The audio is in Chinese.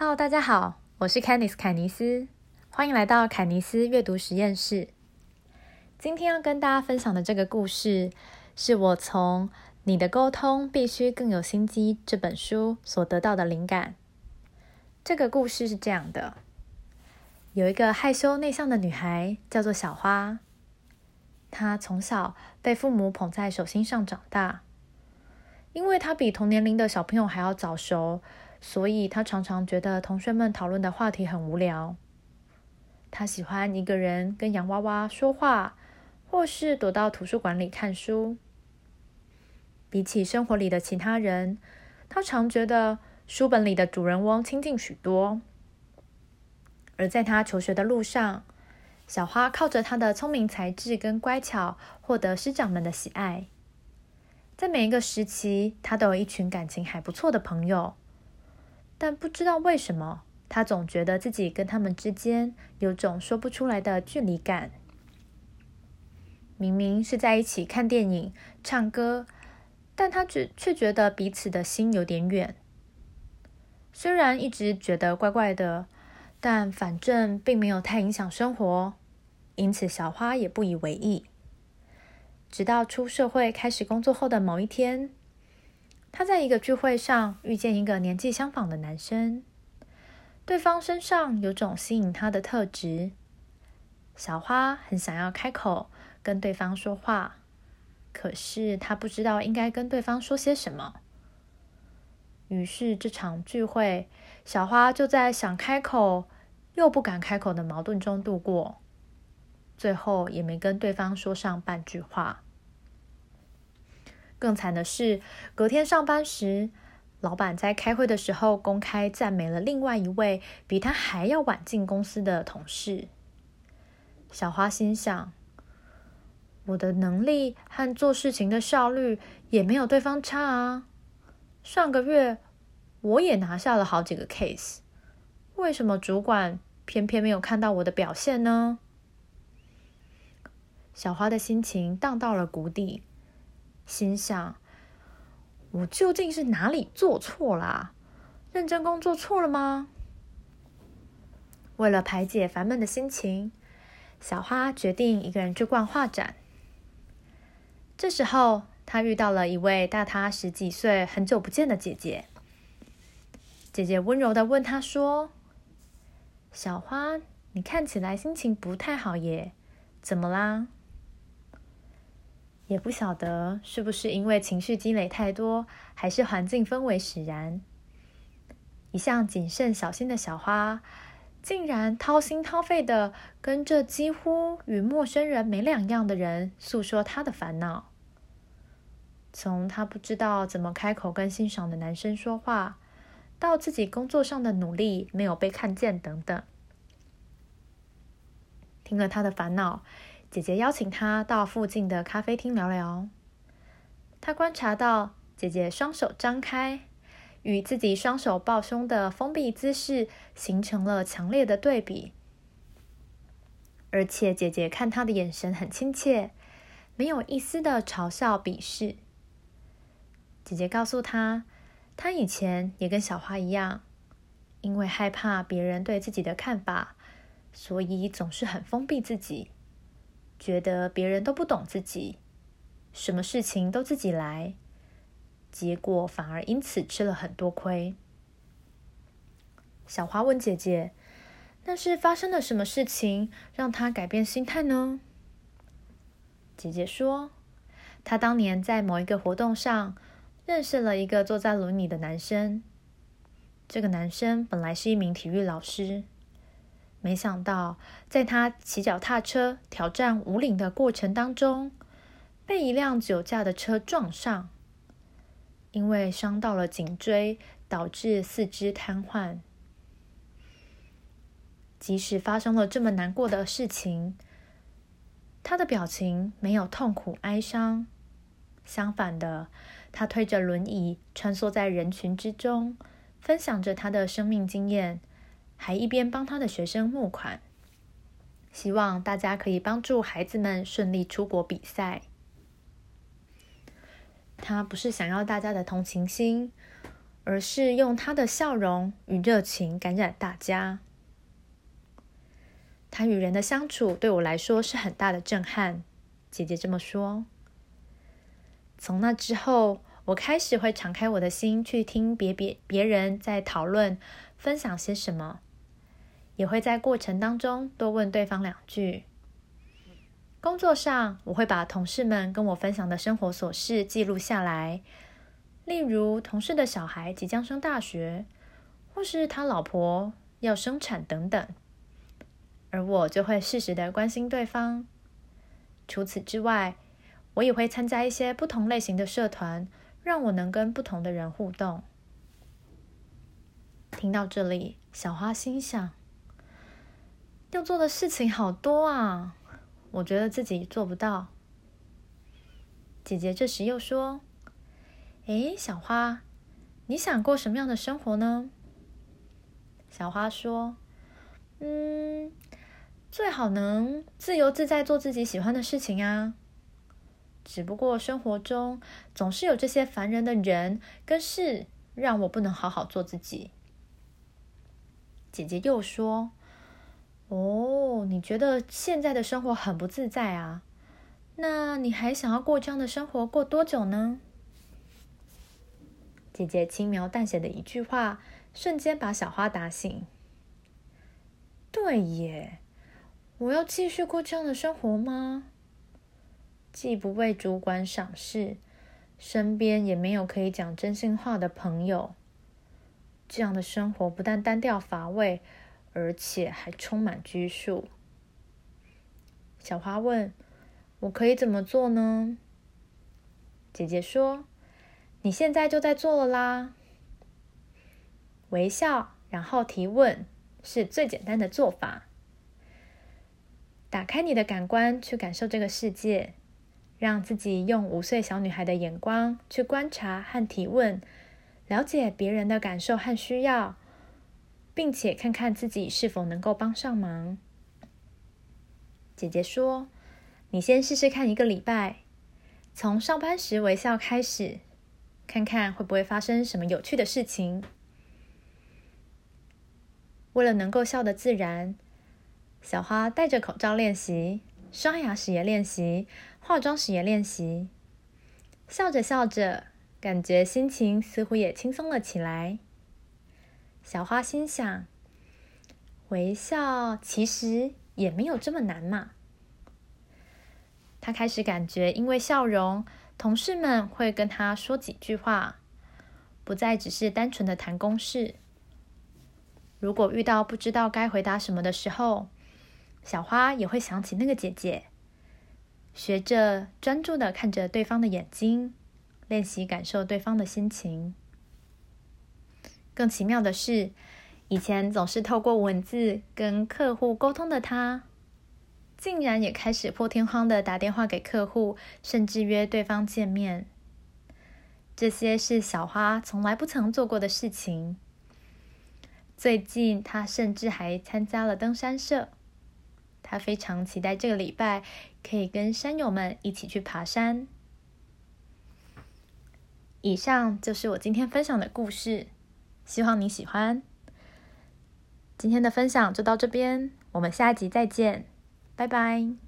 Hello，大家好，我是 Candice 凯尼斯，欢迎来到凯尼斯阅读实验室。今天要跟大家分享的这个故事，是我从《你的沟通必须更有心机》这本书所得到的灵感。这个故事是这样的：有一个害羞内向的女孩，叫做小花。她从小被父母捧在手心上长大，因为她比同年龄的小朋友还要早熟。所以他常常觉得同学们讨论的话题很无聊。他喜欢一个人跟洋娃娃说话，或是躲到图书馆里看书。比起生活里的其他人，他常觉得书本里的主人翁亲近许多。而在他求学的路上，小花靠着他的聪明才智跟乖巧，获得师长们的喜爱。在每一个时期，他都有一群感情还不错的朋友。但不知道为什么，他总觉得自己跟他们之间有种说不出来的距离感。明明是在一起看电影、唱歌，但他只却觉得彼此的心有点远。虽然一直觉得怪怪的，但反正并没有太影响生活，因此小花也不以为意。直到出社会开始工作后的某一天。他在一个聚会上遇见一个年纪相仿的男生，对方身上有种吸引他的特质。小花很想要开口跟对方说话，可是他不知道应该跟对方说些什么。于是这场聚会，小花就在想开口又不敢开口的矛盾中度过，最后也没跟对方说上半句话。更惨的是，隔天上班时，老板在开会的时候公开赞美了另外一位比他还要晚进公司的同事。小花心想：“我的能力和做事情的效率也没有对方差啊。上个月我也拿下了好几个 case，为什么主管偏偏没有看到我的表现呢？”小花的心情荡到了谷底。心想：我究竟是哪里做错了？认真工作错了吗？为了排解烦闷的心情，小花决定一个人去逛画展。这时候，她遇到了一位大她十几岁、很久不见的姐姐。姐姐温柔的问她说：“小花，你看起来心情不太好耶，怎么啦？”也不晓得是不是因为情绪积累太多，还是环境氛围使然。一向谨慎小心的小花，竟然掏心掏肺的跟这几乎与陌生人没两样的人诉说她的烦恼。从她不知道怎么开口跟欣赏的男生说话，到自己工作上的努力没有被看见等等，听了她的烦恼。姐姐邀请他到附近的咖啡厅聊聊。他观察到姐姐双手张开，与自己双手抱胸的封闭姿势形成了强烈的对比。而且姐姐看他的眼神很亲切，没有一丝的嘲笑鄙视。姐姐告诉他，他以前也跟小花一样，因为害怕别人对自己的看法，所以总是很封闭自己。觉得别人都不懂自己，什么事情都自己来，结果反而因此吃了很多亏。小花问姐姐：“那是发生了什么事情让她改变心态呢？”姐姐说：“她当年在某一个活动上认识了一个坐在轮椅的男生，这个男生本来是一名体育老师。”没想到，在他骑脚踏车挑战五岭的过程当中，被一辆酒驾的车撞上，因为伤到了颈椎，导致四肢瘫痪。即使发生了这么难过的事情，他的表情没有痛苦哀伤，相反的，他推着轮椅穿梭在人群之中，分享着他的生命经验。还一边帮他的学生募款，希望大家可以帮助孩子们顺利出国比赛。他不是想要大家的同情心，而是用他的笑容与热情感染大家。他与人的相处对我来说是很大的震撼。姐姐这么说。从那之后，我开始会敞开我的心去听别别别人在讨论、分享些什么，也会在过程当中多问对方两句。工作上，我会把同事们跟我分享的生活琐事记录下来，例如同事的小孩即将升大学，或是他老婆要生产等等，而我就会适时的关心对方。除此之外，我也会参加一些不同类型的社团，让我能跟不同的人互动。听到这里，小花心想：要做的事情好多啊，我觉得自己做不到。姐姐这时又说：“哎，小花，你想过什么样的生活呢？”小花说：“嗯。”最好能自由自在做自己喜欢的事情啊！只不过生活中总是有这些烦人的人跟事，让我不能好好做自己。姐姐又说：“哦，你觉得现在的生活很不自在啊？那你还想要过这样的生活过多久呢？”姐姐轻描淡写的一句话，瞬间把小花打醒。对耶。我要继续过这样的生活吗？既不被主管赏识，身边也没有可以讲真心话的朋友，这样的生活不但单调乏味，而且还充满拘束。小花问：“我可以怎么做呢？”姐姐说：“你现在就在做了啦。微笑，然后提问，是最简单的做法。”打开你的感官，去感受这个世界，让自己用五岁小女孩的眼光去观察和提问，了解别人的感受和需要，并且看看自己是否能够帮上忙。姐姐说：“你先试试看一个礼拜，从上班时微笑开始，看看会不会发生什么有趣的事情。为了能够笑得自然。”小花戴着口罩练习，刷牙时也练习，化妆时也练习。笑着笑着，感觉心情似乎也轻松了起来。小花心想：微笑其实也没有这么难嘛。她开始感觉，因为笑容，同事们会跟她说几句话，不再只是单纯的谈公事。如果遇到不知道该回答什么的时候，小花也会想起那个姐姐，学着专注的看着对方的眼睛，练习感受对方的心情。更奇妙的是，以前总是透过文字跟客户沟通的他，竟然也开始破天荒的打电话给客户，甚至约对方见面。这些是小花从来不曾做过的事情。最近，他甚至还参加了登山社。他非常期待这个礼拜可以跟山友们一起去爬山。以上就是我今天分享的故事，希望你喜欢。今天的分享就到这边，我们下集再见，拜拜。